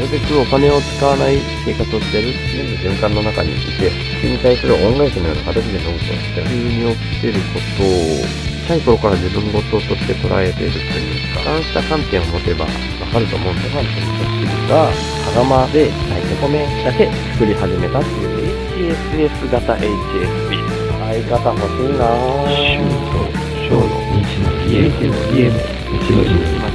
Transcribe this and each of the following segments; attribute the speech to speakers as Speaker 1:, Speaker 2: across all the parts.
Speaker 1: るべくお金を使わない生活をしてる、全部循環の中にいて、地球に対する恩返しのような形で飲むと、地球に起きてることを、小さい頃から自分事として捉えているというか、そうした観点を持てばわかると思うんで、ファンという人が、羽釜で炊いて米だけ作り始めたっていう HSS 型 HSP 相方欲しいなぁ。
Speaker 2: 小の日の家の家の日の家
Speaker 1: 今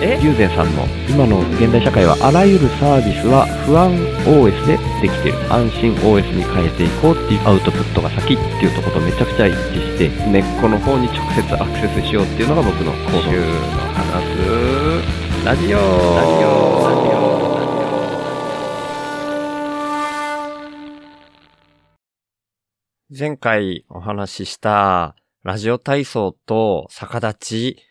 Speaker 2: 友禅さんの今の現代社会はあらゆるサービスは不安 OS でできてる。安心 OS に変えていこうっていうアウトプットが先っていうところとめちゃくちゃ一致して根っこの方に直接アクセスしようっていうのが僕の行動。
Speaker 1: 週の話。すラジオ。
Speaker 2: ラジオ。
Speaker 1: ラジオ。前回お話ししたラジオ。体操と逆立ち、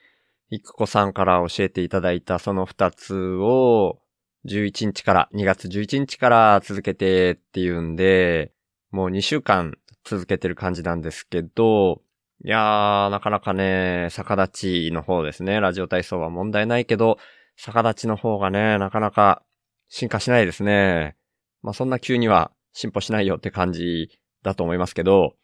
Speaker 1: いくこさんから教えていただいたその二つを11日から、2月11日から続けてっていうんで、もう2週間続けてる感じなんですけど、いやー、なかなかね、逆立ちの方ですね。ラジオ体操は問題ないけど、逆立ちの方がね、なかなか進化しないですね。まあそんな急には進歩しないよって感じだと思いますけど、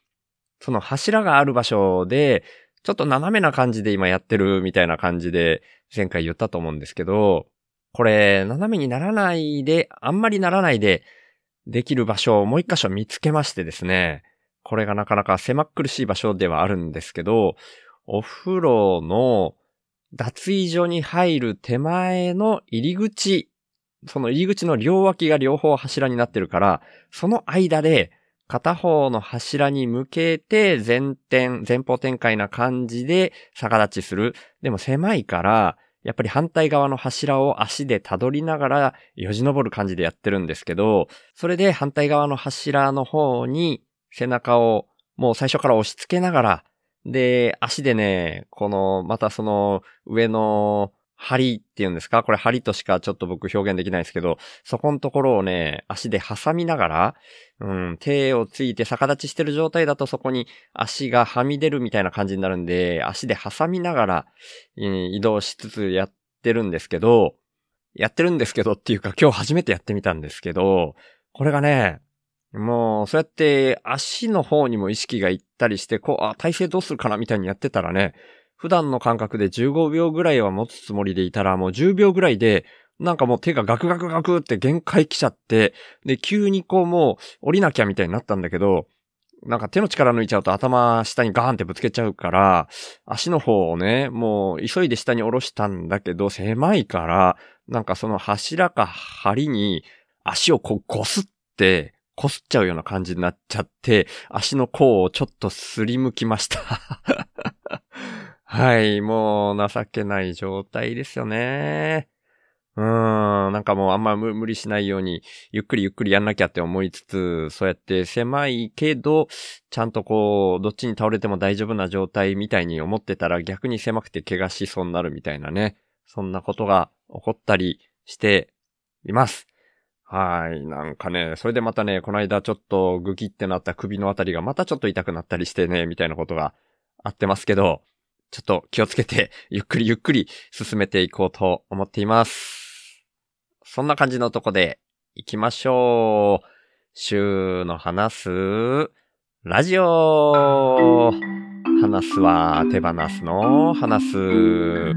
Speaker 1: その柱がある場所で、ちょっと斜めな感じで今やってるみたいな感じで前回言ったと思うんですけど、これ、斜めにならないで、あんまりならないでできる場所をもう一箇所見つけましてですね、これがなかなか狭苦しい場所ではあるんですけど、お風呂の脱衣所に入る手前の入り口、その入り口の両脇が両方柱になってるから、その間で片方の柱に向けて前転、前方展開な感じで逆立ちする。でも狭いから、やっぱり反対側の柱を足で辿りながらよじ登る感じでやってるんですけど、それで反対側の柱の方に背中をもう最初から押し付けながら、で、足でね、この、またその上の針っていうんですか？これ針としかちょっと僕表現できないですけど、そこのところをね、足で挟みながら、うん、手をついて逆立ちしてる状態だとそこに足がはみ出るみたいな感じになるんで、足で挟みながら、うん移動しつつやってるんですけど、やってるんですけどっていうか今日初めてやってみたんですけど、これがね、もうそうやって足の方にも意識がいったりして、こう、あ、体勢どうするかなみたいにやってたらね、普段の感覚で15秒ぐらいは持つつもりでいたらもう10秒ぐらいで、なんかもう手がガクガクガクって限界来ちゃって、で、急にこうもう降りなきゃみたいになったんだけど、なんか手の力抜いちゃうと頭下にガーンってぶつけちゃうから、足の方をね、もう急いで下に下ろしたんだけど、狭いから、なんかその柱か梁に足をこうこすって、こすっちゃうような感じになっちゃって、足の甲をちょっとすりむきました。はい、もう情けない状態ですよね。うーん、なんかもうあんま無無理しないように、ゆっくりゆっくりやんなきゃって思いつつ、そうやって狭いけど、ちゃんとこう、どっちに倒れても大丈夫な状態みたいに思ってたら逆に狭くて怪我しそうになるみたいなね。そんなことが起こったりしています。はい。なんかね、それでまたね、この間ちょっとグキってなった首のあたりがまたちょっと痛くなったりしてね、みたいなことがあってますけど、ちょっと気をつけて、ゆっくりゆっくり進めていこうと思っています。そんな感じのとこで行きましょう。週の話す、ラジオ話すは手放すの話す。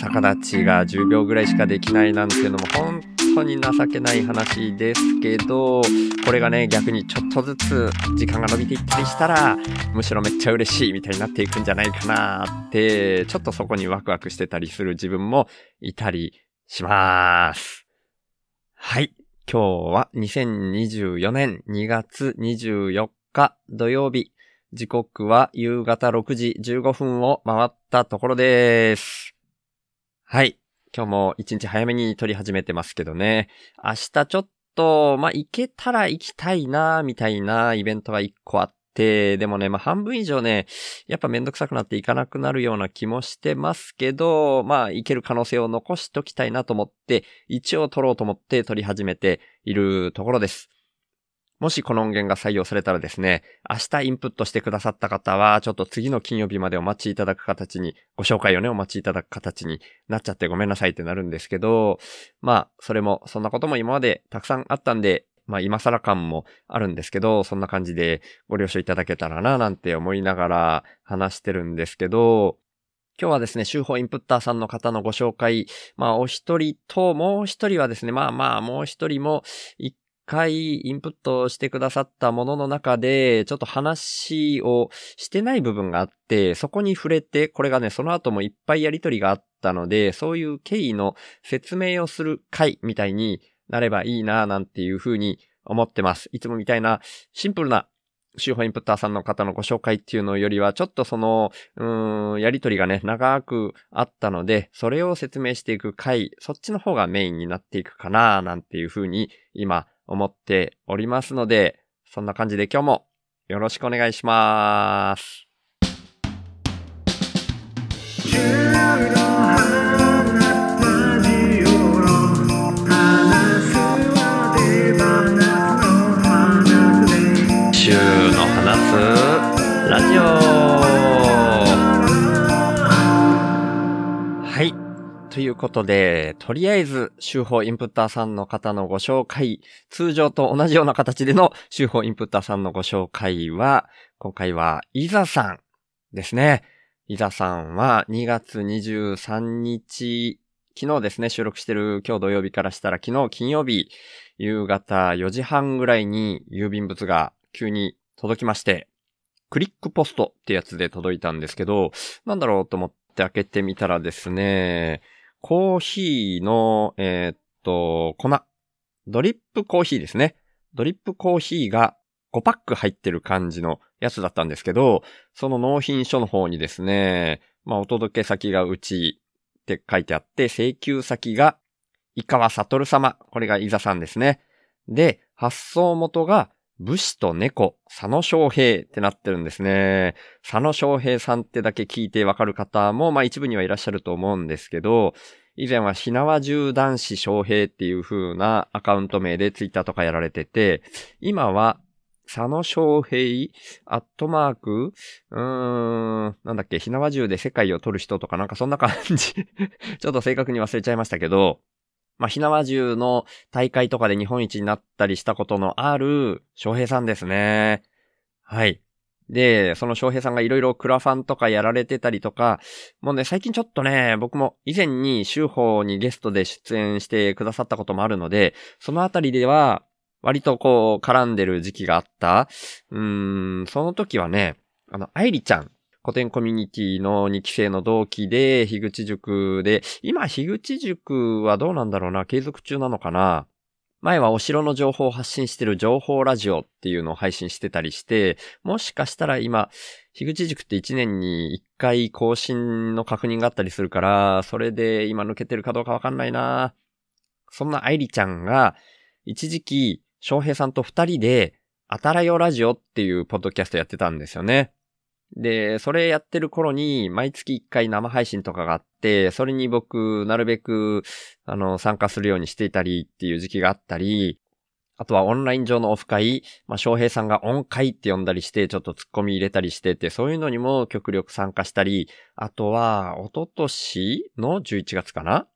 Speaker 1: 逆立ちが10秒ぐらいしかできないなんていうのも本当に情けない話ですけど、これがね、逆にちょっとずつ時間が伸びていったりしたら、むしろめっちゃ嬉しいみたいになっていくんじゃないかなって、ちょっとそこにワクワクしてたりする自分もいたりします。はい。今日は2024年2月24日土曜日。時刻は夕方6時15分を回ったところです。はい。今日も一日早めに撮り始めてますけどね。明日ちょっと、まあ、行けたら行きたいな、みたいなイベントが一個あって、でもね、まあ、半分以上ね、やっぱめんどくさくなって行かなくなるような気もしてますけど、まあ、行ける可能性を残しときたいなと思って、一応撮ろうと思って撮り始めているところです。もしこの音源が採用されたらですね、明日インプットしてくださった方は、ちょっと次の金曜日までお待ちいただく形に、ご紹介をね、お待ちいただく形になっちゃってごめんなさいってなるんですけど、まあ、それも、そんなことも今までたくさんあったんで、まあ今更感もあるんですけど、そんな感じでご了承いただけたらな、なんて思いながら話してるんですけど、今日はですね、週報インプッターさんの方のご紹介、まあお一人と、もう一人はですね、まあまあもう一人も、一回インプットしてくださったものの中で、ちょっと話をしてない部分があって、そこに触れて、これがね、その後もいっぱいやりとりがあったので、そういう経緯の説明をする回みたいになればいいな、なんていうふうに思ってます。いつもみたいなシンプルな週報インプッターさんの方のご紹介っていうのよりは、ちょっとその、うーん、やりとりがね、長くあったので、それを説明していく回、そっちの方がメインになっていくかな、なんていうふうに今思っておりますので、そんな感じで今日もよろしくお願いします。週の話すラジオということで、とりあえず、週報インプッターさんの方のご紹介、通常と同じような形での週報インプッターさんのご紹介は、今回は、イザさんですね。イザさんは2月23日、昨日ですね、収録してる今日土曜日からしたら昨日金曜日、夕方4時半ぐらいに郵便物が急に届きまして、クリックポストってやつで届いたんですけど、なんだろうと思って開けてみたらですね、コーヒーの、えーっと、粉。ドリップコーヒーですね。ドリップコーヒーが5パック入ってる感じのやつだったんですけど、その納品書の方にですね、まあ、お届け先がうちって書いてあって、請求先が、井川悟様。これが伊沢さんですね。で、発送元が、武士と猫、佐野昌平ってなってるんですね。佐野昌平さんってだけ聞いてわかる方も、まあ一部にはいらっしゃると思うんですけど、以前はひなわ中男子昌平っていう風なアカウント名でツイッターとかやられてて、今は、佐野昌平、アットマーク、うーん、なんだっけ、ひなわ中で世界を取る人とかなんかそんな感じ。ちょっと正確に忘れちゃいましたけど、まあ、ひなわ中の大会とかで日本一になったりしたことのある翔平さんですね。はい。で、その翔平さんがいろいろクラファンとかやられてたりとか、もうね、最近ちょっとね、僕も以前に週報にゲストで出演してくださったこともあるので、そのあたりでは、割とこう、絡んでる時期があった。うーん、その時はね、あの、愛理ちゃん。古典コミュニティの2期生の同期で、樋口塾で、今、樋口塾はどうなんだろうな、継続中なのかな。前はお城の情報を発信してる情報ラジオっていうのを配信してたりして、もしかしたら今、樋口塾って1年に1回更新の確認があったりするから、それで今抜けてるかどうかわかんないな。そんな愛理ちゃんが、一時期、翔平さんと二人で、あたらよラジオっていうポッドキャストやってたんですよね。で、それやってる頃に、毎月一回生配信とかがあって、それに僕、なるべく、あの、参加するようにしていたりっていう時期があったり、あとはオンライン上のオフ会、まあ、翔平さんがオン会って呼んだりして、ちょっと突っ込み入れたりしてて、そういうのにも極力参加したり、あとは、一昨年の11月かな？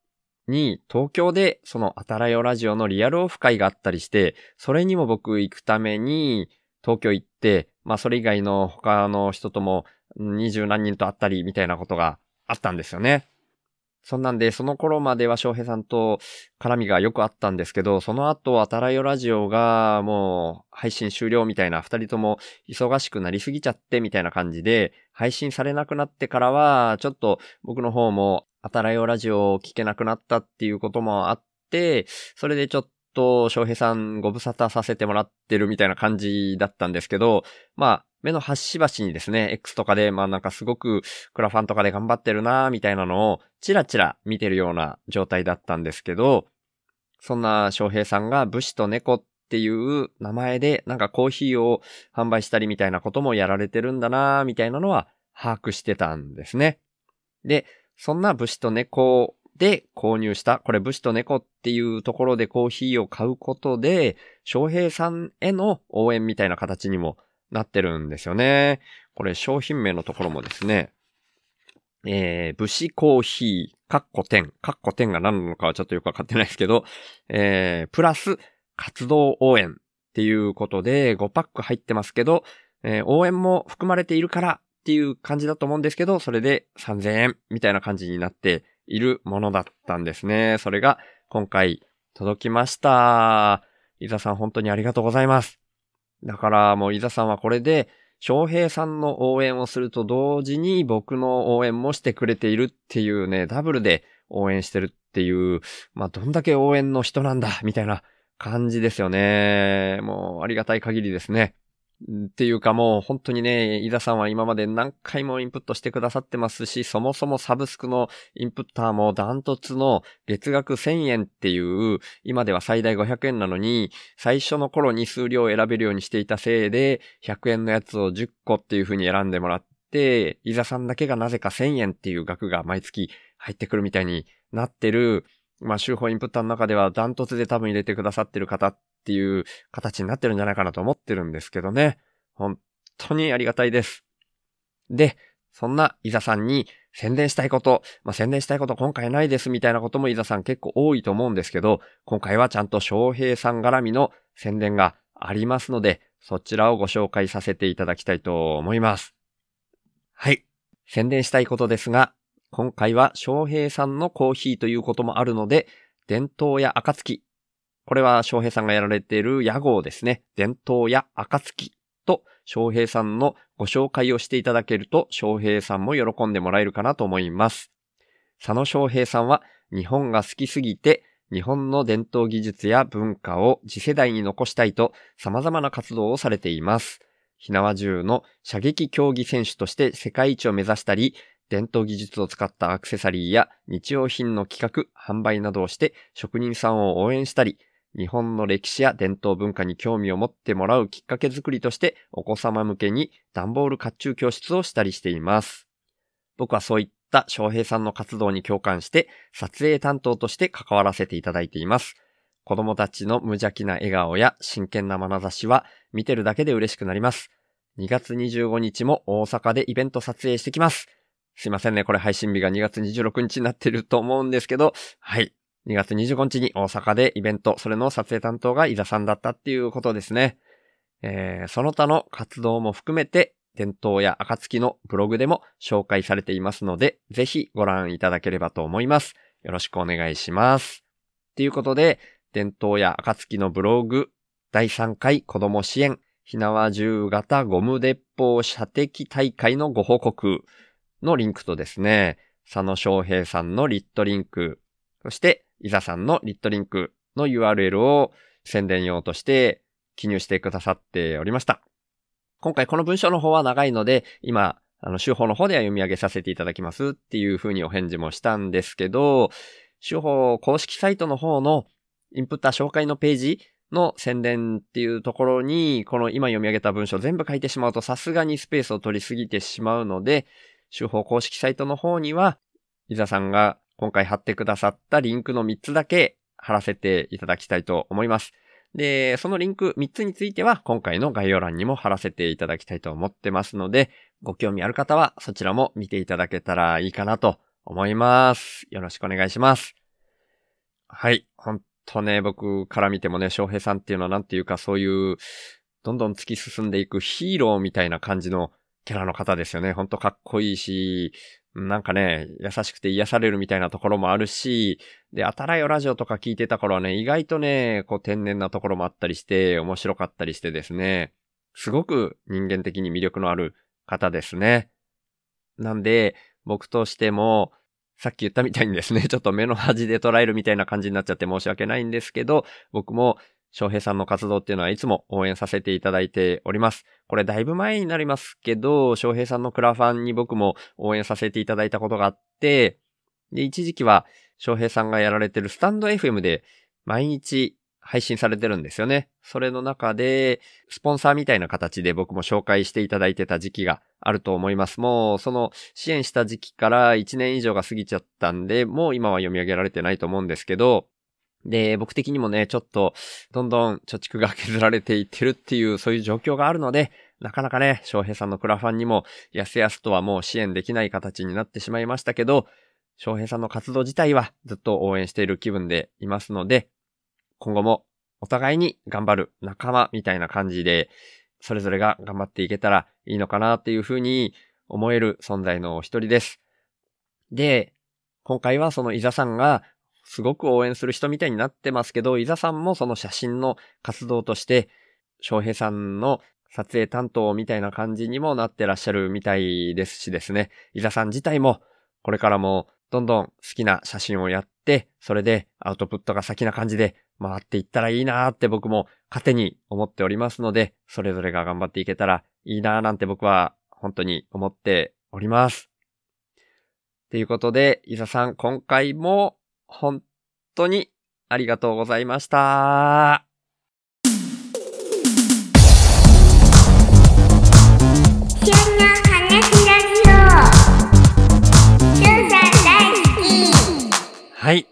Speaker 1: に、東京で、その、あたらよラジオのリアルオフ会があったりして、それにも僕行くために、東京行って、まあそれ以外の他の人とも二十何人と会ったりみたいなことがあったんですよね。そんなんで、その頃までは翔平さんと絡みがよくあったんですけど、その後、あたらよラジオがもう配信終了みたいな、二人とも忙しくなりすぎちゃってみたいな感じで、配信されなくなってからは、ちょっと僕の方もあたらよラジオを聞けなくなったっていうこともあって、それでちょっと翔平さんご無沙汰させてもらってるみたいな感じだったんですけど、まあ、目の端々にですね、X とかで、まあなんかすごくクラファンとかで頑張ってるなみたいなのをチラチラ見てるような状態だったんですけど、そんな翔平さんが武士と猫っていう名前でなんかコーヒーを販売したりみたいなこともやられてるんだなみたいなのは把握してたんですね。で、そんな武士と猫で購入した、これ武士と猫っていうところでコーヒーを買うことで、翔平さんへの応援みたいな形にもなってるんですよね。これ商品名のところもですね、えー、武士コーヒー、カッコ10、カッコ10が何なのかはちょっとよくわかってないですけど、えー、プラス活動応援っていうことで5パック入ってますけど、えー、応援も含まれているからっていう感じだと思うんですけど、それで3000円みたいな感じになっているものだったんですね。それが今回届きました。伊沢さん本当にありがとうございます。だからもう伊沢さんはこれで、翔平さんの応援をすると同時に僕の応援もしてくれているっていうね、ダブルで応援してるっていう、まあどんだけ応援の人なんだ、みたいな感じですよね。もうありがたい限りですね。っていうかもう本当にね、伊田さんは今まで何回もインプットしてくださってますし、そもそもサブスクのインプッターもダントツの月額1000円っていう、今では最大500円なのに、最初の頃に数量を選べるようにしていたせいで、100円のやつを10個っていう風に選んでもらって、伊沢さんだけがなぜか1000円っていう額が毎月入ってくるみたいになってる、まあ、手法インプッターの中ではダントツで多分入れてくださってる方っっていう形になってるんじゃないかなと思ってるんですけどね。本当にありがたいです。で、そんな伊沢さんに宣伝したいこと、まあ、宣伝したいこと今回ないですみたいなことも伊沢さん結構多いと思うんですけど、今回はちゃんと翔平さん絡みの宣伝がありますので、そちらをご紹介させていただきたいと思います。はい。宣伝したいことですが、今回は翔平さんのコーヒーということもあるので、伝統や暁。これは翔平さんがやられている屋号ですね。伝統や暁と翔平さんのご紹介をしていただけると翔平さんも喜んでもらえるかなと思います。佐野翔平さんは日本が好きすぎて日本の伝統技術や文化を次世代に残したいと様々な活動をされています。ひなわ銃の射撃競技選手として世界一を目指したり、伝統技術を使ったアクセサリーや日用品の企画、販売などをして職人さんを応援したり、日本の歴史や伝統文化に興味を持ってもらうきっかけづくりとしてお子様向けに段ボール甲冑教室をしたりしています。僕はそういった翔平さんの活動に共感して撮影担当として関わらせていただいています。子供たちの無邪気な笑顔や真剣な眼差しは見てるだけで嬉しくなります。2月25日も大阪でイベント撮影してきます。すいませんね。これ配信日が2月26日になってると思うんですけど、はい。2月25日に大阪でイベント、それの撮影担当が伊沢さんだったっていうことですね。えー、その他の活動も含めて、伝統や暁のブログでも紹介されていますので、ぜひご覧いただければと思います。よろしくお願いします。ということで、伝統や暁のブログ、第3回子供支援、ひなわ銃型ゴム鉄砲射的大会のご報告。のリンクとですね、佐野翔平さんのリットリンク、そして伊沢さんのリットリンクの URL を宣伝用として記入してくださっておりました。今回この文章の方は長いので、今、あの、手法の方では読み上げさせていただきますっていう風にお返事もしたんですけど、手法公式サイトの方のインプッター紹介のページの宣伝っていうところに、この今読み上げた文章全部書いてしまうとさすがにスペースを取りすぎてしまうので、手法公式サイトの方には、伊沢さんが今回貼ってくださったリンクの3つだけ貼らせていただきたいと思います。で、そのリンク3つについては今回の概要欄にも貼らせていただきたいと思ってますので、ご興味ある方はそちらも見ていただけたらいいかなと思います。よろしくお願いします。はい。ほんとね、僕から見てもね、翔平さんっていうのはなんていうかそういう、どんどん突き進んでいくヒーローみたいな感じのキャラの方ですよね。ほんとかっこいいし、なんかね、優しくて癒されるみたいなところもあるし、で、あたらよラジオとか聞いてた頃はね、意外とね、こう天然なところもあったりして、面白かったりしてですね、すごく人間的に魅力のある方ですね。なんで、僕としても、さっき言ったみたいにですね、ちょっと目の端で捉えるみたいな感じになっちゃって申し訳ないんですけど、僕も翔平さんの活動っていうのはいつも応援させていただいております。これだいぶ前になりますけど、翔平さんのクラファンに僕も応援させていただいたことがあって、で、一時期は翔平さんがやられてるスタンド FM で毎日配信されてるんですよね。それの中で、スポンサーみたいな形で僕も紹介していただいてた時期があると思います。もう、その支援した時期から1年以上が過ぎちゃったんで、もう今は読み上げられてないと思うんですけど、で、僕的にもね、ちょっと、どんどん貯蓄が削られていってるっていう、そういう状況があるので、なかなかね、翔平さんのクラファンにも、やすやすとはもう支援できない形になってしまいましたけど、翔平さんの活動自体はずっと応援している気分でいますので、今後もお互いに頑張る仲間みたいな感じで、それぞれが頑張っていけたらいいのかなっていうふうに思える存在の一人です。で、今回はその伊沢さんがすごく応援する人みたいになってますけど、伊沢さんもその写真の活動として、翔平さんの撮影担当みたいな感じにもなってらっしゃるみたいですしですね、伊沢さん自体もこれからもどんどん好きな写真をやって、それでアウトプットが先な感じで回っていったらいいなーって僕も勝手に思っておりますので、それぞれが頑張っていけたらいいなーなんて僕は本当に思っております。ということで、伊沢さん今回も本当にありがとうございました。はい。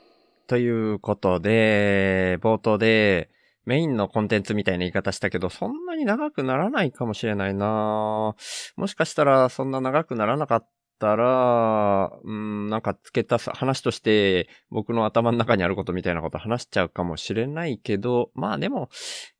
Speaker 1: ということで、冒頭でメインのコンテンツみたいな言い方したけど、そんなに長くならないかもしれないなもしかしたらそんな長くならなかったら、うん、なんか付けた話として僕の頭の中にあることみたいなこと話しちゃうかもしれないけど、まあでも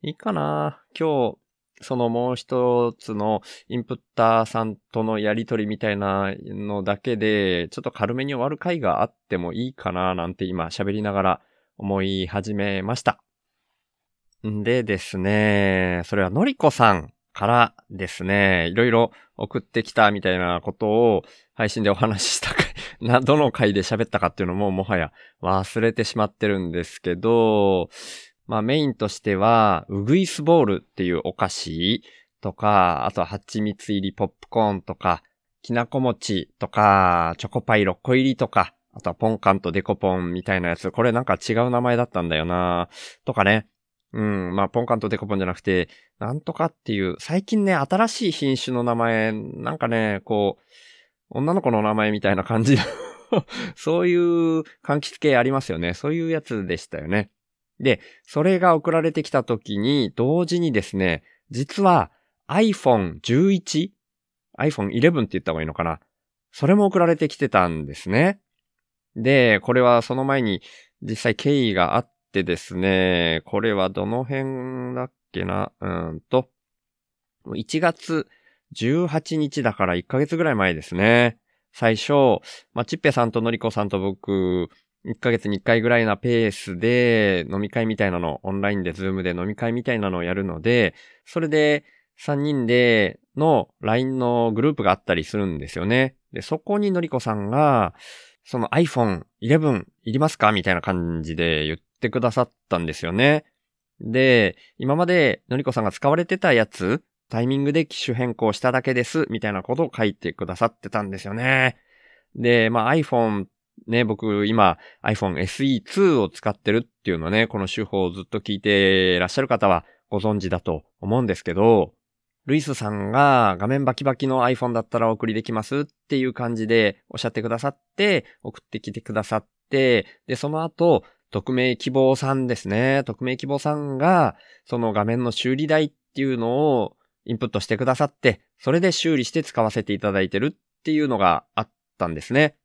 Speaker 1: いいかな今日、そのもう一つのインプッターさんとのやりとりみたいなのだけで、ちょっと軽めに終わる回があってもいいかななんて今喋りながら思い始めました。んでですね、それはのりこさんからですね、いろいろ送ってきたみたいなことを配信でお話しした回、な、どの回で喋ったかっていうのももはや忘れてしまってるんですけど、まあメインとしては、ウグイスボールっていうお菓子とか、あとは蜂蜜入りポップコーンとか、きなこ餅とか、チョコパイ6個入りとか、あとはポンカンとデコポンみたいなやつ、これなんか違う名前だったんだよなとかね。うん、まあポンカンとデコポンじゃなくて、なんとかっていう、最近ね、新しい品種の名前、なんかね、こう、女の子の名前みたいな感じの そういう柑橘系ありますよね。そういうやつでしたよね。で、それが送られてきた時に、同時にですね、実は iPhone 11? iPhone 11って言った方がいいのかなそれも送られてきてたんですね。で、これはその前に実際経緯があってですね、これはどの辺だっけな？うんと、1月18日だから1ヶ月ぐらい前ですね。最初、まあ、ちっぺさんとのりこさんと僕、1ヶ月に1回ぐらいなペースで飲み会みたいなの、オンラインでズームで飲み会みたいなのをやるので、それで3人での LINE のグループがあったりするんですよね。で、そこにのりこさんが、その iPhone 11いりますか？みたいな感じで言ってくださったんですよね。で、今までのりこさんが使われてたやつ、タイミングで機種変更しただけです、みたいなことを書いてくださってたんですよね。で、まあ iPhone ね、僕今 iPhone SE2 を使ってるっていうのね、この手法をずっと聞いていらっしゃる方はご存知だと思うんですけど、ルイスさんが画面バキバキの iPhone だったらお送りできますっていう感じでおっしゃってくださって、送ってきてくださって、で、その後、匿名希望さんですね。匿名希望さんが、その画面の修理代っていうのをインプットしてくださって、それで修理して使わせていただいてるっていうのがあったんですね。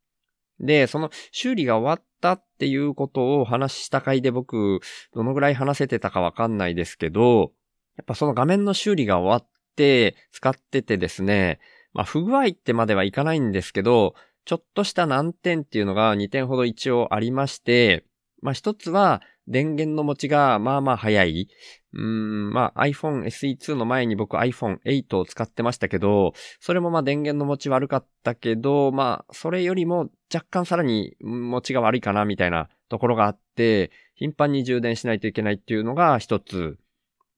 Speaker 1: で、その修理が終わったっていうことを話した回で僕、どのぐらい話せてたかわかんないですけど、やっぱその画面の修理が終わって使っててですね、まあ不具合ってまではいかないんですけど、ちょっとした難点っていうのが2点ほど一応ありまして、まあ一つは電源の持ちがまあまあ早い。うん、まあ iPhone SE2 の前に僕 iPhone8 を使ってましたけど、それもまあ電源の持ち悪かったけど、まあそれよりも若干さらに持ちが悪いかなみたいなところがあって、頻繁に充電しないといけないっていうのが一つ。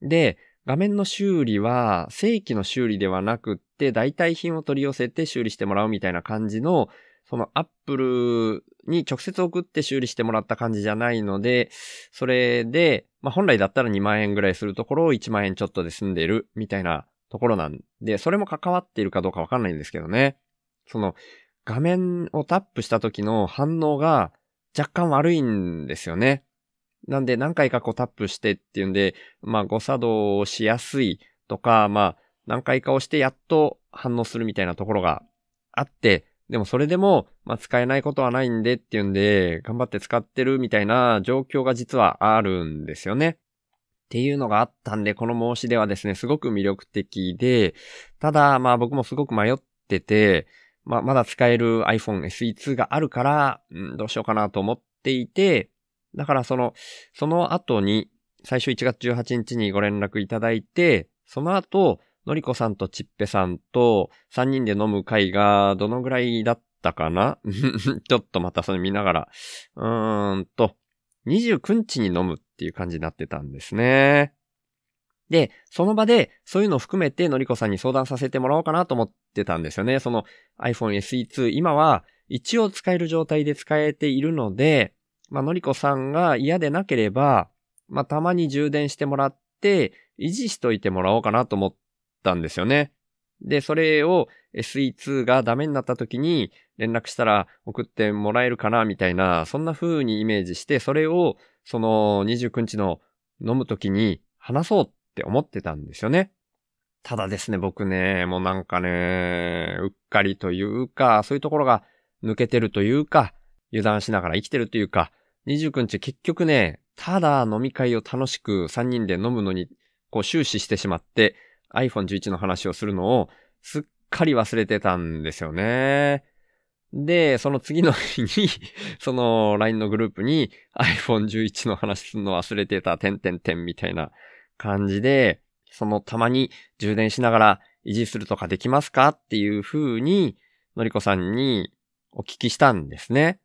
Speaker 1: で、画面の修理は正規の修理ではなくって代替品を取り寄せて修理してもらうみたいな感じのそのアップルに直接送って修理してもらった感じじゃないので、それで、まあ本来だったら2万円ぐらいするところを1万円ちょっとで済んでるみたいなところなんで、それも関わっているかどうかわかんないんですけどね。その画面をタップした時の反応が若干悪いんですよね。なんで何回かこうタップしてっていうんで、まあ誤作動しやすいとか、まあ何回か押してやっと反応するみたいなところがあって、でもそれでも、まあ使えないことはないんでっていうんで、頑張って使ってるみたいな状況が実はあるんですよね。っていうのがあったんで、この申し出はですね、すごく魅力的で、ただ、まあ僕もすごく迷ってて、まあまだ使える iPhone SE2 があるから、うん、どうしようかなと思っていて、だからその、その後に、最初1月18日にご連絡いただいて、その後、のりこさんとちっぺさんと3人で飲む会がどのぐらいだったかな？ちょっとまたそれ見ながら。うーんと、29日に飲むっていう感じになってたんですね。で、その場でそういうのを含めてのりこさんに相談させてもらおうかなと思ってたんですよね。その iPhone SE2 今は一応使える状態で使えているので、まあのりこさんが嫌でなければ、まあたまに充電してもらって維持しといてもらおうかなと思ってたんですよね。で、それを SE2 がダメになった時に連絡したら送ってもらえるかなみたいな、そんな風にイメージして、それをその29日の飲む時に話そうって思ってたんですよね。ただですね、僕ね、もうなんかね、うっかりというか、そういうところが抜けてるというか、油断しながら生きてるというか、29日結局ね、ただ飲み会を楽しく3人で飲むのに、こう終始してしまって、iPhone 11の話をするのをすっかり忘れてたんですよね。で、その次の日に、その LINE のグループに iPhone 11の話するの忘れてた、てんてんてんみたいな感じで、そのたまに充電しながら維持するとかできますかっていう風に、のりこさんにお聞きしたんですね。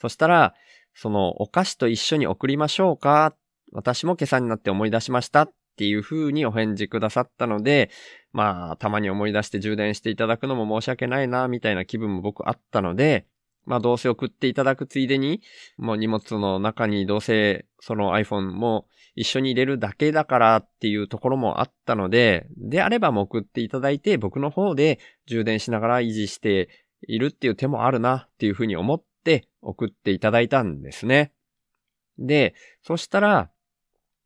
Speaker 1: そしたら、そのお菓子と一緒に送りましょうか私も今朝になって思い出しましたっっていう風にお返事くださったので、まあ、たまに思い出して充電していただくのも申し訳ないな、みたいな気分も僕あったので、まあどうせ送っていただくついでに、もう荷物の中にどうせその iPhone も一緒に入れるだけだからっていうところもあったので、であればもう送っていただいて僕の方で充電しながら維持しているっていう手もあるなっていうふうに思って送っていただいたんですね。で、そしたら、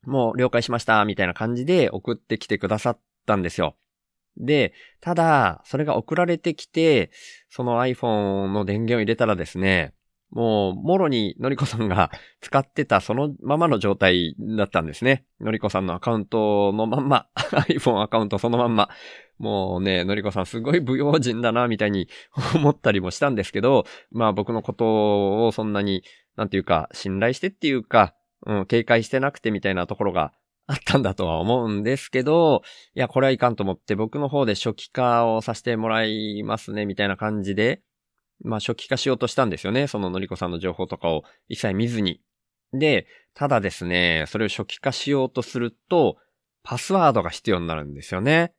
Speaker 1: もう了解しましたみたいな感じで送ってきてくださったんですよ。で、ただ、それが送られてきて、その iPhone の電源を入れたらですね、もう、もろにのりこさんが 使ってたそのままの状態だったんですね。のりこさんのアカウントのまんま、iPhone アカウントそのまんま。もうね、のりこさんすごい不用心だな、みたいに思ったりもしたんですけど、まあ僕のことをそんなに、なんていうか、信頼してっていうか、うん、警戒してなくてみたいなところがあったんだとは思うんですけど、いや、これはいかんと思って僕の方で初期化をさせてもらいますね、みたいな感じで、まあ初期化しようとしたんですよね。そののりこさんの情報とかを一切見ずに。で、ただですね、それを初期化しようとすると、パスワードが必要になるんですよね。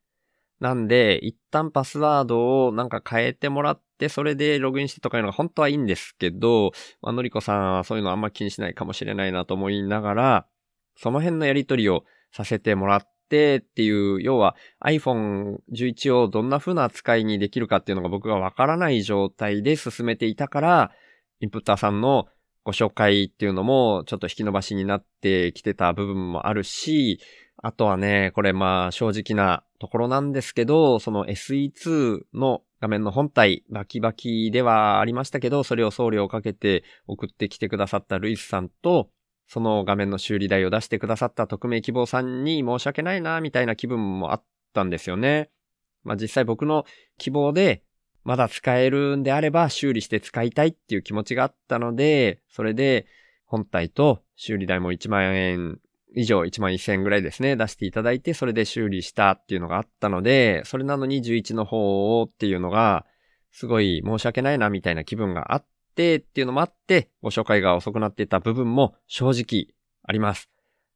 Speaker 1: なんで、一旦パスワードをなんか変えてもらって、それでログインしてとかいうのが本当はいいんですけど、まあ、のりこさんはそういうのあんま気にしないかもしれないなと思いながら、その辺のやりとりをさせてもらってっていう、要は iPhone 11をどんな風な扱いにできるかっていうのが僕がわからない状態で進めていたから、インプッターさんのご紹介っていうのもちょっと引き伸ばしになってきてた部分もあるし、あとはね、これまあ正直なところなんですけど、その SE2 の画面の本体、バキバキではありましたけど、それを送料をかけて送ってきてくださったルイスさんと、その画面の修理代を出してくださった匿名希望さんに申し訳ないな、みたいな気分もあったんですよね。まあ実際僕の希望でまだ使えるんであれば修理して使いたいっていう気持ちがあったので、それで本体と修理代も1万円以上、1万1000円ぐらいですね、出していただいて、それで修理したっていうのがあったので、それなのに11の方をっていうのが、すごい申し訳ないなみたいな気分があってっていうのもあって、ご紹介が遅くなっていた部分も正直あります。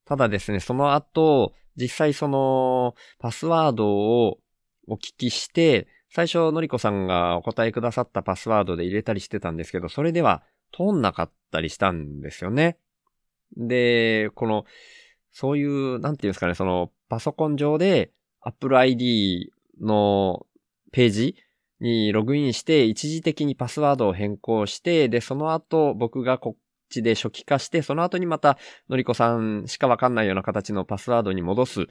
Speaker 1: ただですね、その後、実際その、パスワードをお聞きして、最初、のりこさんがお答えくださったパスワードで入れたりしてたんですけど、それでは通んなかったりしたんですよね。で、この、そういう、なんていうんですかね、その、パソコン上で Apple ID のページにログインして、一時的にパスワードを変更して、で、その後、僕がこっちで初期化して、その後にまた、のりこさんしかわかんないような形のパスワードに戻す、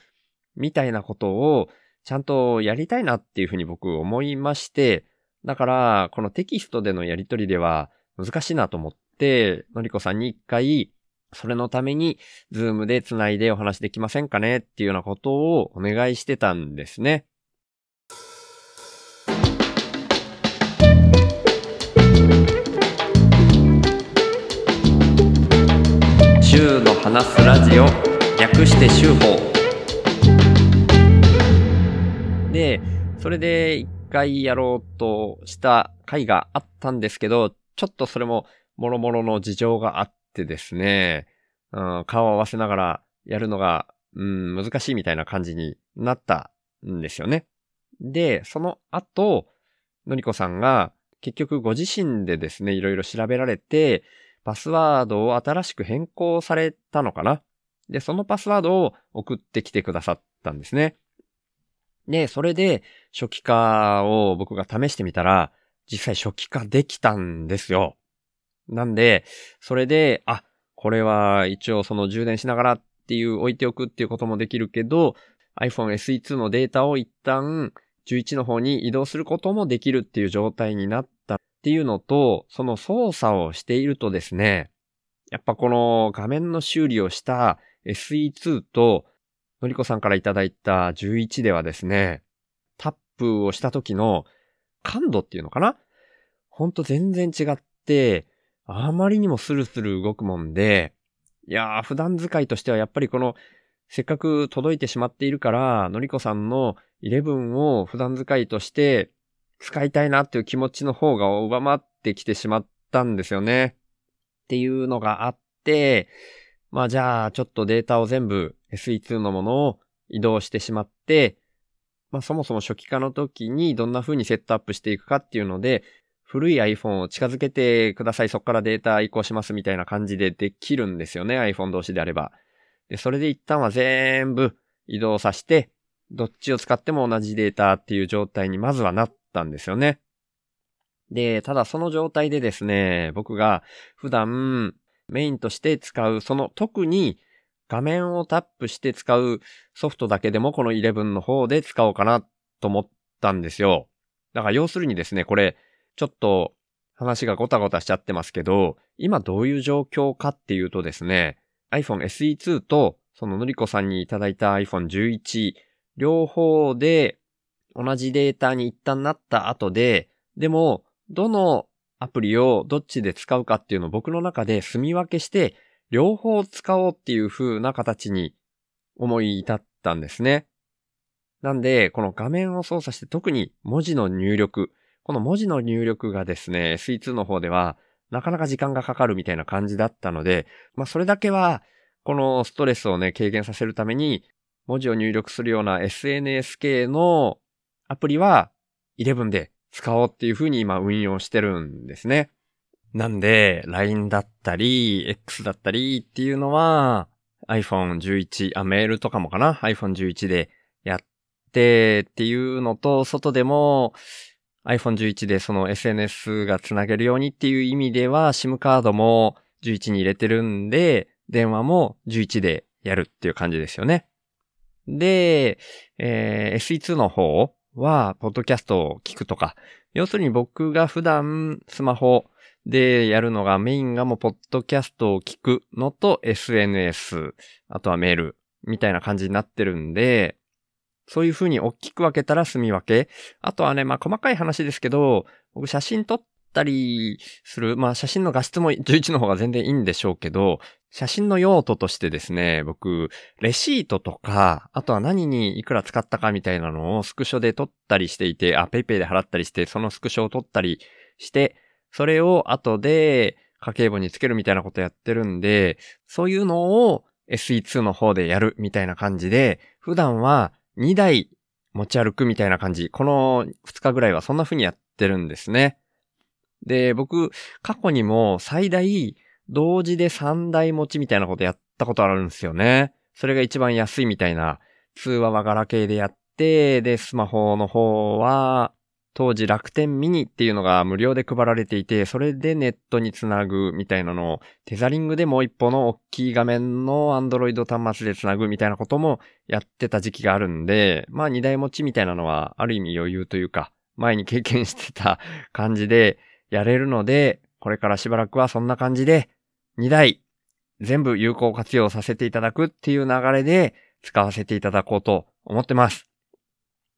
Speaker 1: みたいなことを、ちゃんとやりたいなっていうふうに僕思いまして、だから、このテキストでのやりとりでは難しいなと思って、のりこさんに一回、それのために、 Zoom で繋いでお話できませんかねっていうようなことをお願いしてたんですね。週の話すラジオ、略して週報。で、それで一回やろうとした回があったんですけど、ちょっとそれも諸々の事情があってってですね、うん、顔を合わせながらやるのが、うん、難しいみたいな感じになったんですよね。で、その後、のりこさんが結局ご自身でですね、いろいろ調べられて、パスワードを新しく変更されたのかなで、そのパスワードを送ってきてくださったんですね。で、それで初期化を僕が試してみたら、実際初期化できたんですよ。なんで、それで、あ、これは一応その充電しながらっていう置いておくっていうこともできるけど、iPhone SE2 のデータを一旦11の方に移動することもできるっていう状態になったっていうのと、その操作をしているとですね、やっぱこの画面の修理をした SE2 と、のりこさんからいただいた11ではですね、タップをした時の感度っていうのかな？ほんと全然違って、あまりにもスルスル動くもんで、いやー、普段使いとしてはやっぱりこの、せっかく届いてしまっているから、のりこさんの11を普段使いとして使いたいなっていう気持ちの方が上回ってきてしまったんですよね。っていうのがあって、まあじゃあちょっとデータを全部 SE2 のものを移動してしまって、まあそもそも初期化の時にどんな風にセットアップしていくかっていうので、古い iPhone を近づけてください。そこからデータ移行しますみたいな感じでできるんですよね。iPhone 同士であれば。で、それで一旦は全部移動させて、どっちを使っても同じデータっていう状態にまずはなったんですよね。で、ただその状態でですね、僕が普段メインとして使う、その特に画面をタップして使うソフトだけでもこの11の方で使おうかなと思ったんですよ。だから要するにですね、これ、ちょっと話がごたごたしちゃってますけど、今どういう状況かっていうとですね、iPhone SE2 とそののりこさんにいただいた iPhone 11、両方で同じデータに一旦なった後で、でも、どのアプリをどっちで使うかっていうのを僕の中で住み分けして、両方使おうっていう風な形に思い至ったんですね。なんで、この画面を操作して特に文字の入力、この文字の入力がですね、SE2 の方ではなかなか時間がかかるみたいな感じだったので、まあそれだけは、このストレスをね、軽減させるために、文字を入力するような SNS 系のアプリは11で使おうっていう風に今運用してるんですね。なんで、LINE だったり、X だったりっていうのは iPhone 11、あ、メールとかもかな ?iPhone 11でやってっていうのと、外でも iPhone 11でその SNS がつなげるようにっていう意味では SIM カードも11に入れてるんで、電話も11でやるっていう感じですよね。で、えー SE2 の方は、ポッドキャストを聞くとか、要するに僕が普段スマホでやるのがメインがもうポッドキャストを聞くのと SNS、あとはメールみたいな感じになってるんで、そういう風に大きく分けたら住み分け。あとはね、まあ細かい話ですけど、僕写真撮ったりする、まあ写真の画質も11の方が全然いいんでしょうけど、写真の用途としてですね、僕、レシートとか、あとは何にいくら使ったかみたいなのをスクショで撮ったりしていて、あ、ペイペイで払ったりして、そのスクショを撮ったりして、それを後で家計簿につけるみたいなことやってるんで、そういうのを SE2 の方でやるみたいな感じで、普段は2台持ち歩くみたいな感じ。この2日ぐらいはそんな風にやってるんですね。で、僕、過去にも最大同時で3台持ちみたいなことやったことあるんですよね。それが一番安いみたいな通話はガラケーでやって、で、スマホの方は、当時楽天ミニっていうのが無料で配られていて、それでネットにつなぐみたいなのを、テザリングでもう一歩の大きい画面の Android 端末でつなぐみたいなこともやってた時期があるんで、まあ二台持ちみたいなのはある意味余裕というか、前に経験してた感じでやれるので、これからしばらくはそんな感じで、2台全部有効活用させていただくっていう流れで使わせていただこうと思ってます。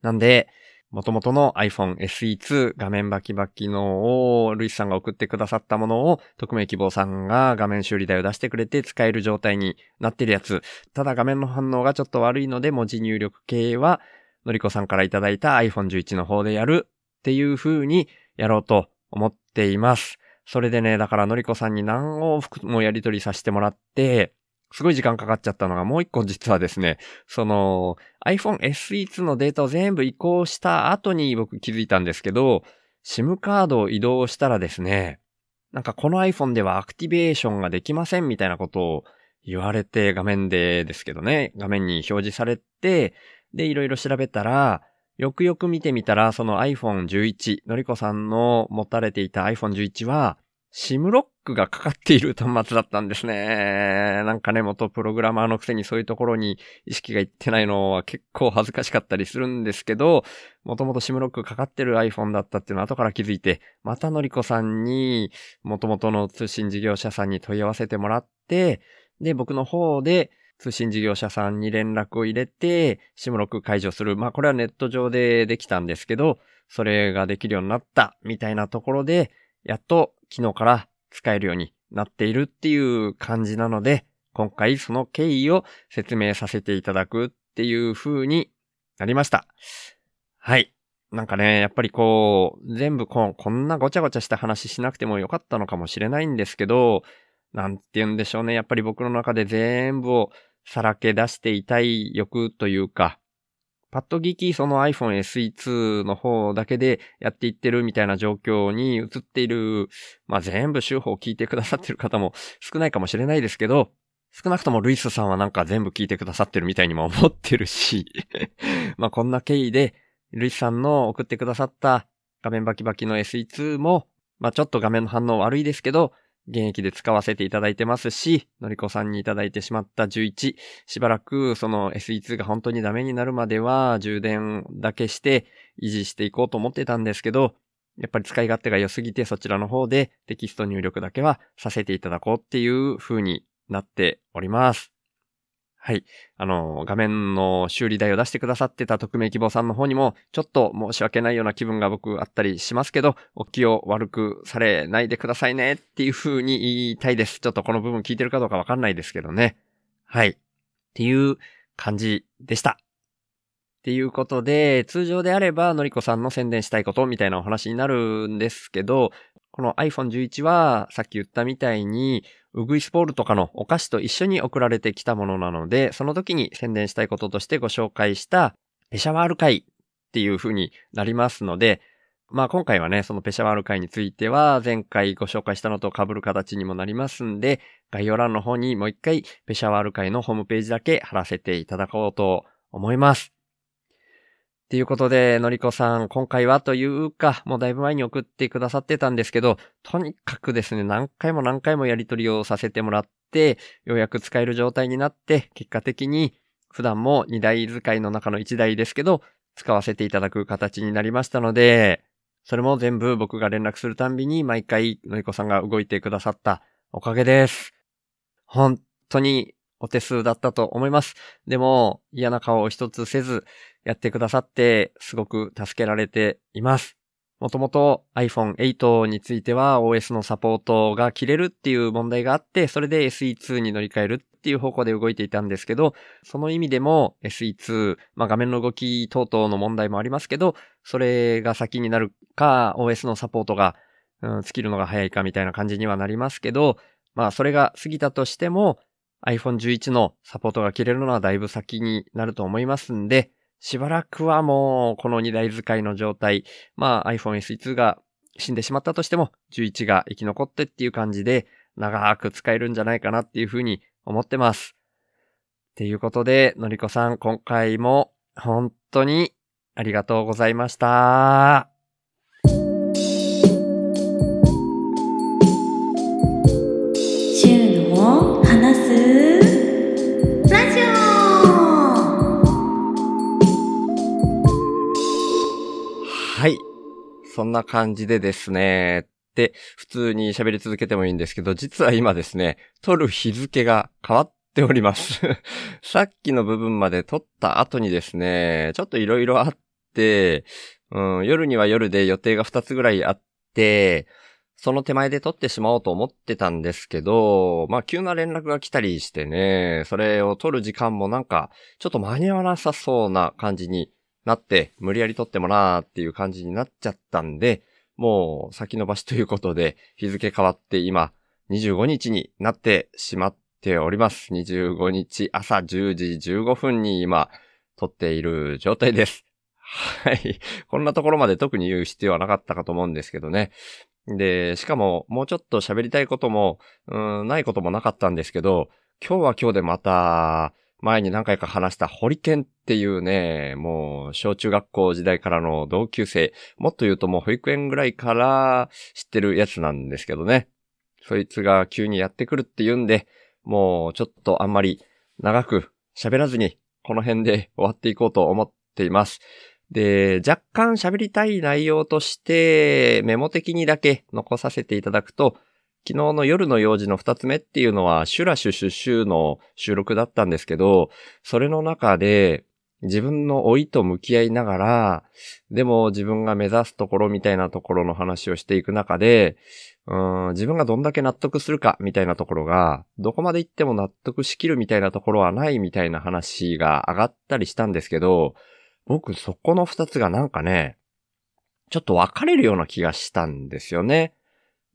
Speaker 1: なんで、元々の iPhone SE2 画面バキバキのをルイスさんが送ってくださったものを匿名希望さんが画面修理台を出してくれて使える状態になってるやつ。ただ画面の反応がちょっと悪いので文字入力系はのりこさんからいただいた iPhone 11の方でやるっていう風にやろうと思っています。それでね、だからのりこさんに何往復もやり取りさせてもらって、すごい時間かかっちゃったのがもう一個実はですね、その iPhone SE2 のデータを全部移行した後に僕気づいたんですけど、SIM カードを移動したらですね、なんかこの iPhone ではアクティベーションができませんみたいなことを言われて画面でですけどね、画面に表示されて、で、いろいろ調べたら、よくよく見てみたら、その iPhone11、のりこさんの持たれていた iPhone11 は、SIM ロックがかかっている端末だったんですね。なんかね、元プログラマーのくせにそういうところに意識がいってないのは結構恥ずかしかったりするんですけど、もともと SIM ロックかかってる iPhone だったっていうのは後から気づいて、またのりこさんに、元々の通信事業者さんに問い合わせてもらって、で、僕の方で、通信事業者さんに連絡を入れて、SIM ロック解除する。まあ、これはネット上でできたんですけど、それができるようになった、みたいなところで、やっと昨日から使えるようになっているっていう感じなので、今回その経緯を説明させていただくっていう風になりました。はい。なんかね、やっぱりこう、全部こんこんなごちゃごちゃした話しなくてもよかったのかもしれないんですけど、なんて言うんでしょうね。やっぱり僕の中で全部をさらけ出していたい欲というか、パッと聞きその iPhone SE2 の方だけでやっていってるみたいな状況に移っている、まあ全部週報を聞いてくださってる方も少ないかもしれないですけど、少なくともルイスさんはなんか全部聞いてくださってるみたいにも思ってるし、まあこんな経緯で、ルイスさんの送ってくださった画面バキバキの SE2 も、まあちょっと画面の反応悪いですけど、現役で使わせていただいてますし、のりこさんにいただいてしまった11、しばらくその SE2 が本当にダメになるまでは充電だけして維持していこうと思ってたんですけど、やっぱり使い勝手が良すぎてそちらの方でテキスト入力だけはさせていただこうっていう風になっております。はい。あの、画面の修理代を出してくださってた匿名希望さんの方にも、ちょっと申し訳ないような気分が僕あったりしますけど、お気を悪くされないでくださいねっていう風に言いたいです。ちょっとこの部分聞いてるかどうかわかんないですけどね。はい。っていう感じでした。っていうことで、通常であれば、のりこさんの宣伝したいことみたいなお話になるんですけど、この iPhone 11は、さっき言ったみたいに、ウグイスポールとかのお菓子と一緒に送られてきたものなので、その時に宣伝したいこととしてご紹介した、ペシャワール会っていう風になりますので、まあ今回はね、そのペシャワール会については、前回ご紹介したのと被る形にもなりますんで、概要欄の方にもう一回、ペシャワール会のホームページだけ貼らせていただこうと思います。っていうことで、のりこさん、今回はというか、もうだいぶ前に送ってくださってたんですけど、とにかくですね、何回も何回もやり取りをさせてもらって、ようやく使える状態になって、結果的に普段も2台使いの中の1台ですけど、使わせていただく形になりましたので、それも全部僕が連絡するたんびに毎回のりこさんが動いてくださったおかげです。本当にお手数だったと思います。でも、嫌な顔を一つせず、やってくださって、すごく助けられています。もともと iPhone 8については OS のサポートが切れるっていう問題があって、それで SE2 に乗り換えるっていう方向で動いていたんですけど、その意味でも SE2、まあ画面の動き等々の問題もありますけど、それが先になるか、OS のサポートが、うん、尽きるのが早いかみたいな感じにはなりますけど、まあそれが過ぎたとしても、iPhone 11のサポートが切れるのはだいぶ先になると思いますんで、しばらくはもうこの2台使いの状態、まあ iPhone SE2 が死んでしまったとしても、11が生き残ってっていう感じで、長く使えるんじゃないかなっていうふうに思ってます。っていうことで、のりこさん、今回も本当にありがとうございました。そんな感じでですね。で、普通に喋り続けてもいいんですけど、実は今ですね、撮る日付が変わっております。さっきの部分まで撮った後にですね、ちょっといろいろあって、うん、夜には夜で予定が2つぐらいあって、その手前で撮ってしまおうと思ってたんですけど、まあ急な連絡が来たりしてね、それを撮る時間もなんか、ちょっと間に合わなさそうな感じになって、無理やり撮ってもなーっていう感じになっちゃったんで、もう先延ばしということで、日付変わって今、25日になってしまっております。25日朝10時15分に今、撮っている状態です。はい。こんなところまで特に言う必要はなかったかと思うんですけどね。で、しかも、もうちょっと喋りたいことも、うん、ないこともなかったんですけど、今日は今日でまた、前に何回か話したホリケンっていうね、もう小中学校時代からの同級生、もっと言うともう保育園ぐらいから知ってるやつなんですけどね。そいつが急にやってくるって言うんで、もうちょっとあんまり長く喋らずにこの辺で終わっていこうと思っています。で、若干喋りたい内容としてメモ的にだけ残させていただくと、昨日の夜の用事の二つ目っていうのは、シュラシュシュシュの収録だったんですけど、それの中で、自分の老いと向き合いながら、でも自分が目指すところみたいなところの話をしていく中で、うん自分がどんだけ納得するかみたいなところが、どこまで行っても納得しきるみたいなところはないみたいな話が上がったりしたんですけど、僕そこの二つがなんかね、ちょっと分かれるような気がしたんですよね。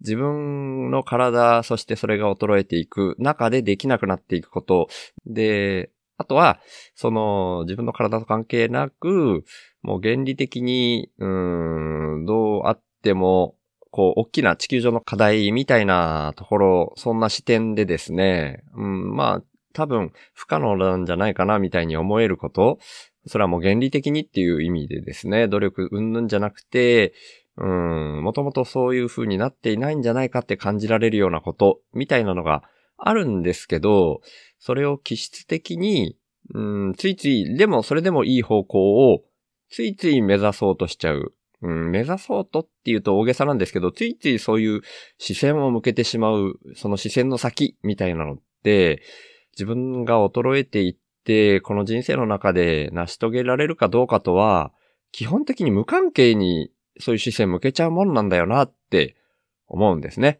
Speaker 1: 自分の体、そしてそれが衰えていく中でできなくなっていくこと。で、あとは、その自分の体と関係なく、もう原理的に、うん、どうあっても、こう、大きな地球上の課題みたいなところ、そんな視点でですね、うん、まあ、多分不可能なんじゃないかなみたいに思えること、それはもう原理的にっていう意味でですね、努力うんぬんじゃなくて、うん、もともとそういう風になっていないんじゃないかって感じられるようなこと、みたいなのがあるんですけど、それを気質的に、うん、ついつい、でもそれでもいい方向を、ついつい目指そうとしちゃう。うん、目指そうとっていうと大げさなんですけど、ついついそういう視線を向けてしまう、その視線の先みたいなのって、自分が衰えていって、この人生の中で成し遂げられるかどうかとは、基本的に無関係にそういう視線向けちゃうもんなんだよなって思うんですね。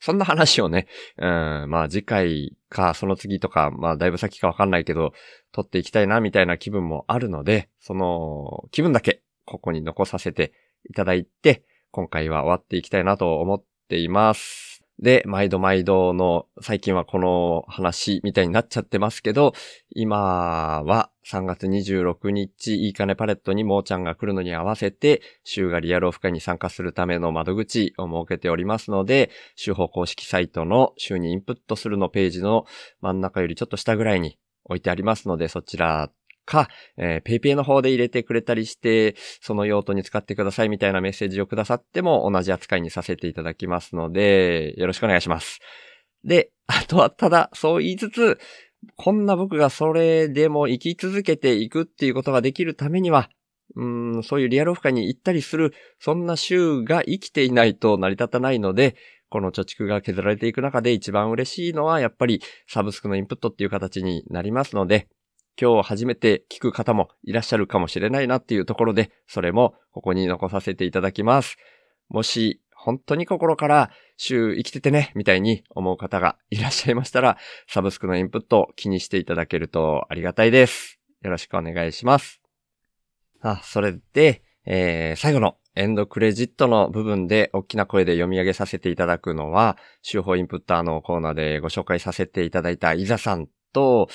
Speaker 1: そんな話をね、うん、まあ次回かその次とか、まあだいぶ先かわかんないけど、撮っていきたいなみたいな気分もあるので、その気分だけここに残させていただいて、今回は終わっていきたいなと思っています。で、毎度毎度の最近はこの話みたいになっちゃってますけど、今は3月26日、いいかねパレットにもーちゃんが来るのに合わせて、週がリアルオフ会に参加するための窓口を設けておりますので、週報公式サイトの週にインプットするのページの真ん中よりちょっと下ぐらいに置いてありますので、そちらか、えー、ペイペイの方で入れてくれたりして、その用途に使ってくださいみたいなメッセージをくださっても同じ扱いにさせていただきますので、よろしくお願いします。で、あとはただ、そう言いつつ、こんな僕がそれでも生き続けていくっていうことができるためには、うん、そういうリアルオフ会に行ったりする、そんな週が生きていないと成り立たないので、この貯蓄が削られていく中で一番嬉しいのはやっぱりサブスクのインプットっていう形になりますので、今日初めて聞く方もいらっしゃるかもしれないなっていうところで、それもここに残させていただきます。もし本当に心から週生きててね、みたいに思う方がいらっしゃいましたら、サブスクのインプットを気にしていただけるとありがたいです。よろしくお願いします。あ、それで、えー、最後のエンドクレジットの部分で大きな声で読み上げさせていただくのは、週報インプッターのコーナーでご紹介させていただいたイザさんと、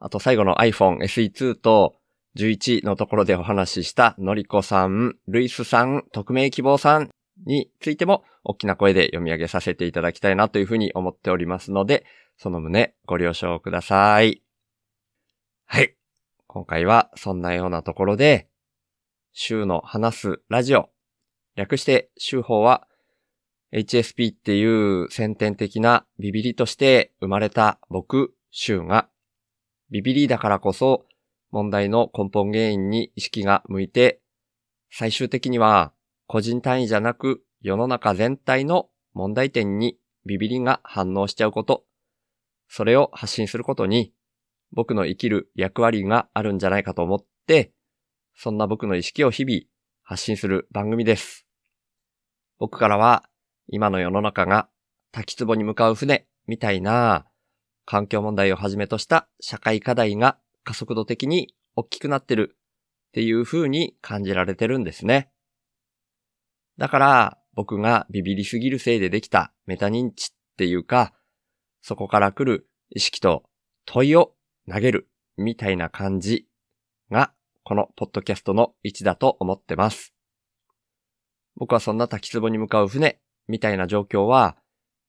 Speaker 1: あと最後の iPhone SE2 と11のところでお話ししたのりこさん、ルイスさん、匿名希望さんについても大きな声で読み上げさせていただきたいなというふうに思っておりますので、その旨ご了承ください。はい。今回はそんなようなところで、週の話すラジオ、略して週報は HSP っていう先天的なビビリとして生まれた僕、週が、ビビリだからこそ問題の根本原因に意識が向いて、最終的には個人単位じゃなく世の中全体の問題点にビビリが反応しちゃうこと、それを発信することに僕の生きる役割があるんじゃないかと思って、そんな僕の意識を日々発信する番組です。僕からは今の世の中が滝壺に向かう船みたいな環境問題をはじめとした社会課題が加速度的に大きくなってるっていう風に感じられてるんですね。だから僕がビビりすぎるせいでできたメタ認知っていうか、そこから来る意識と問いを投げるみたいな感じがこのポッドキャストの位置だと思ってます。僕はそんな滝壺に向かう船みたいな状況は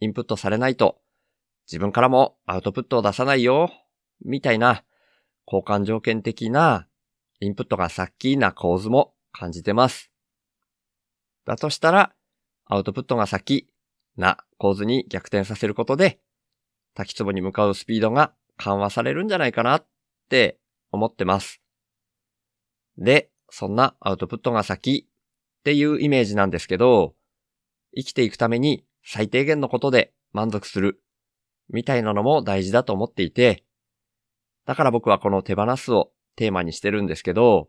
Speaker 1: インプットされないと、自分からもアウトプットを出さないよ、みたいな交換条件的なインプットが先な構図も感じてます。だとしたら、アウトプットが先な構図に逆転させることで、滝壺に向かうスピードが緩和されるんじゃないかなって思ってます。で、そんなアウトプットが先っていうイメージなんですけど、生きていくために最低限のことで満足するみたいなのも大事だと思っていて、だから僕はこの手放すをテーマにしてるんですけど、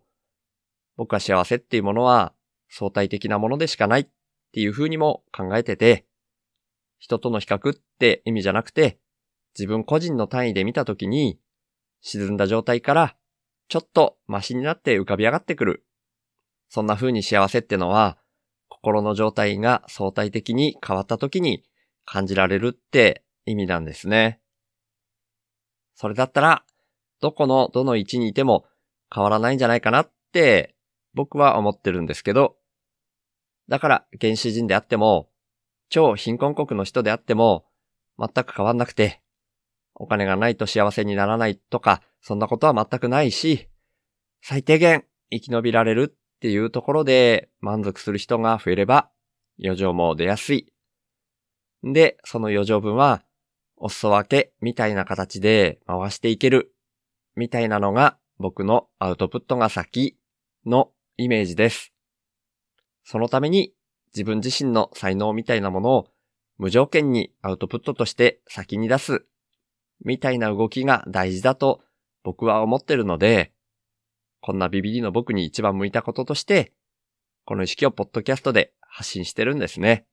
Speaker 1: 僕は幸せっていうものは相対的なものでしかないっていう風にも考えてて、人との比較って意味じゃなくて、自分個人の単位で見たときに、沈んだ状態からちょっとマシになって浮かび上がってくる。そんな風に幸せってのは、心の状態が相対的に変わった時に感じられるって意味なんですね。それだったら、どこのどの位置にいても変わらないんじゃないかなって僕は思ってるんですけど、だから原始人であっても、超貧困国の人であっても、全く変わんなくて、お金がないと幸せにならないとか、そんなことは全くないし、最低限生き延びられるっていうところで満足する人が増えれば、余剰も出やすい。で、その余剰分は、お裾分けみたいな形で回していける。みたいなのが僕のアウトプットが先のイメージです。そのために自分自身の才能みたいなものを無条件にアウトプットとして先に出す。みたいな動きが大事だと僕は思ってるので、こんなビビリの僕に一番向いたこととして、この意識をポッドキャストで発信してるんですね。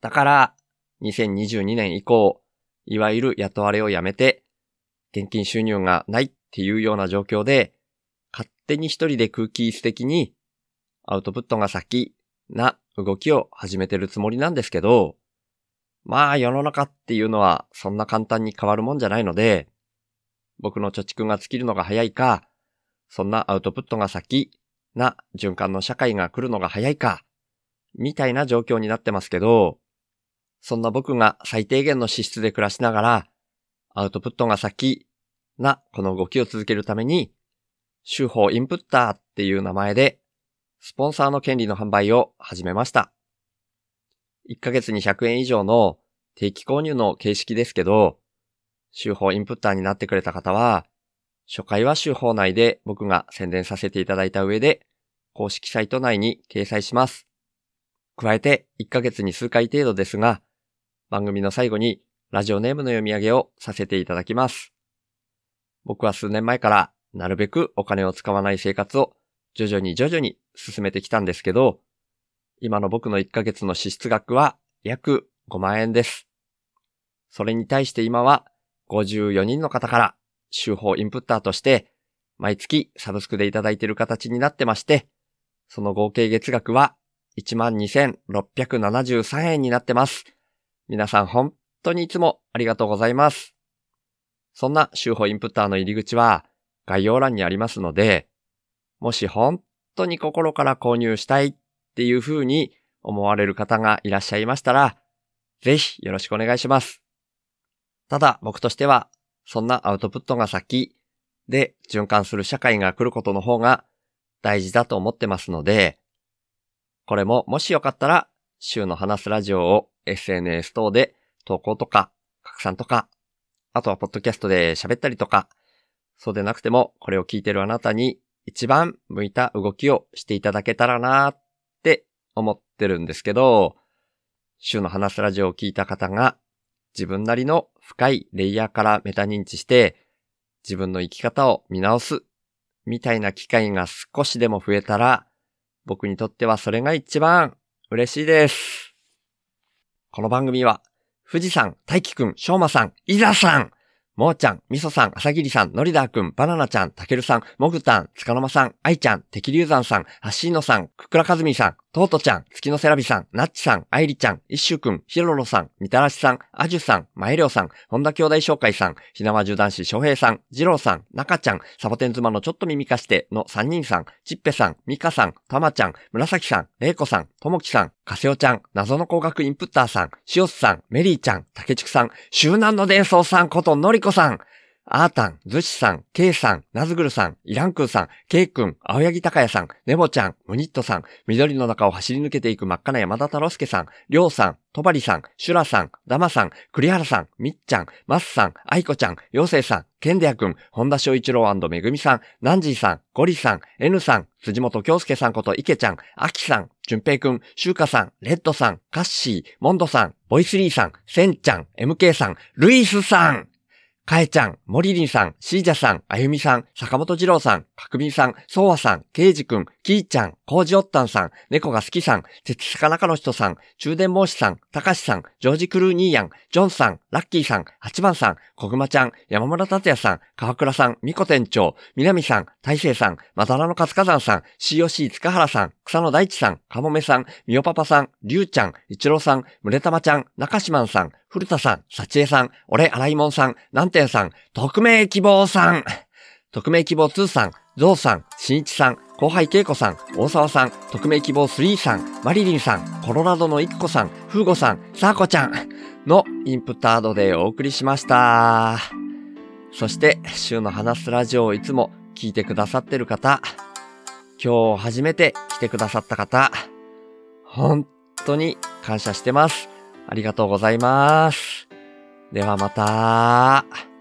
Speaker 1: だから、2022年以降、いわゆる雇われをやめて、現金収入がないっていうような状況で、勝手に一人で空気質的に、アウトプットが先な動きを始めてるつもりなんですけど、まあ世の中っていうのはそんな簡単に変わるもんじゃないので、僕の貯蓄が尽きるのが早いか、そんなアウトプットが先な循環の社会が来るのが早いか、みたいな状況になってますけど、そんな僕が最低限の資質で暮らしながら、アウトプットが先なこの動きを続けるために、手法インプッターっていう名前で、スポンサーの権利の販売を始めました。1ヶ月に100円以上の定期購入の形式ですけど、手法インプッターになってくれた方は、初回は手法内で僕が宣伝させていただいた上で、公式サイト内に掲載します。加えて1ヶ月に数回程度ですが、番組の最後にラジオネームの読み上げをさせていただきます。僕は数年前からなるべくお金を使わない生活を徐々に徐々に進めてきたんですけど、今の僕の1ヶ月の支出額は約5万円です。それに対して今は54人の方から手法インプッターとして毎月サブスクでいただいている形になってまして、その合計月額は12,673円になってます。皆さん本当にいつもありがとうございます。そんな手法インプッターの入り口は概要欄にありますので、もし本当に心から購入したいっていう風に思われる方がいらっしゃいましたら、ぜひよろしくお願いします。ただ僕としては、そんなアウトプットが先。で循環する社会が来ることの方が大事だと思ってますので、これももしよかったら、週の話すラジオを SNS 等で投稿とか拡散とか、あとはポッドキャストで喋ったりとか、そうでなくてもこれを聞いてるあなたに一番向いた動きをしていただけたらなって思ってるんですけど、週の話すラジオを聞いた方が自分なりの深いレイヤーからメタ認知して自分の生き方を見直すみたいな機会が少しでも増えたら僕にとってはそれが一番嬉しいです。この番組は富士山、大輝くん、しょうまさん、いざさん、もーちゃん、みそさん、あさぎりさん、のりだーくん、バナナちゃん、たけるさん、もぐたん、つかのまさん、あいちゃん、てきりゅうざんさん、はっしーのさん、くくらかずみさん、とうとちゃん、月のせらびさん、なっちさん、あいりちゃん、いっしゅくん、ひろろさん、みたらしさん、あじゅさん、まえりょうさん、本田兄弟紹介さん、ひなわじゅ男子しょうへいさん、じろうさん、なかちゃん、サボテン妻のちょっと耳かしての3人さん、ちっぺさん、みかさん、たまちゃん、むらさん、れいこさん、ともきさん、かせおちゃん、謎の工学インプッターさん、しおすさん、メリーちゃん、たけちくさん、周南の伝送さんことのりこさん、あーたん、ずしさん、けいさん、なずぐるさん、いらんくんさん、けいくん、青柳高也さん、ねぼちゃん、むにっとさん、緑の中を走り抜けていく真っ赤な山田太郎介さん、りょうさん、とばりさん、しゅらさん、だまさん、栗原さん、みっちゃん、まっさん、あいこちゃん、ようせいさん、けんでやくん、本田翔一郎めぐみさん、なんじーさん、ゴリさん、N さん、辻本京介さんこと池ちゃん、あきさん、じゅんぺいくん、しゅうかさん、レッドさん、カッシー、モンドさん、ボイスリーさん、せんちゃん、MK さん、ルイスさん、かえちゃん、もりりんさん、しーじゃさん、あゆみさん、坂本二郎さん、かくみんさん、そうわさん、けいじくん、きーちゃん、こうじおったんさん、猫が好きさん、てつさかなかの人さん、中電申しさん、たかしさん、ジョージクルーニーヤン、ジョンさん、ラッキーさん、八番さん、こぐまちゃん、山村達也さん、川倉さん、みこ店長、みなみさん、大成さん、まだらの活火山さん、COC 塚原さん、草野大地さん、かもめさん、みおパパさん、りゅうちゃん、一郎さん、むれたまちゃん、中島さん、古田さん、さちえさん、俺、荒井もんさん、南天さん、匿名希望さん、匿名希望2さん、ゾウさん、しんいちさん、後輩恵子さん、大沢さん、匿名希望3さん、マリリンさん、コロラドのいっこさん、フーゴさん、サーコちゃんのインプタードでお送りしました。そして、週の話すラジオをいつも聞いてくださってる方、今日初めて来てくださった方、本当に感謝してます。ありがとうございます。ではまた。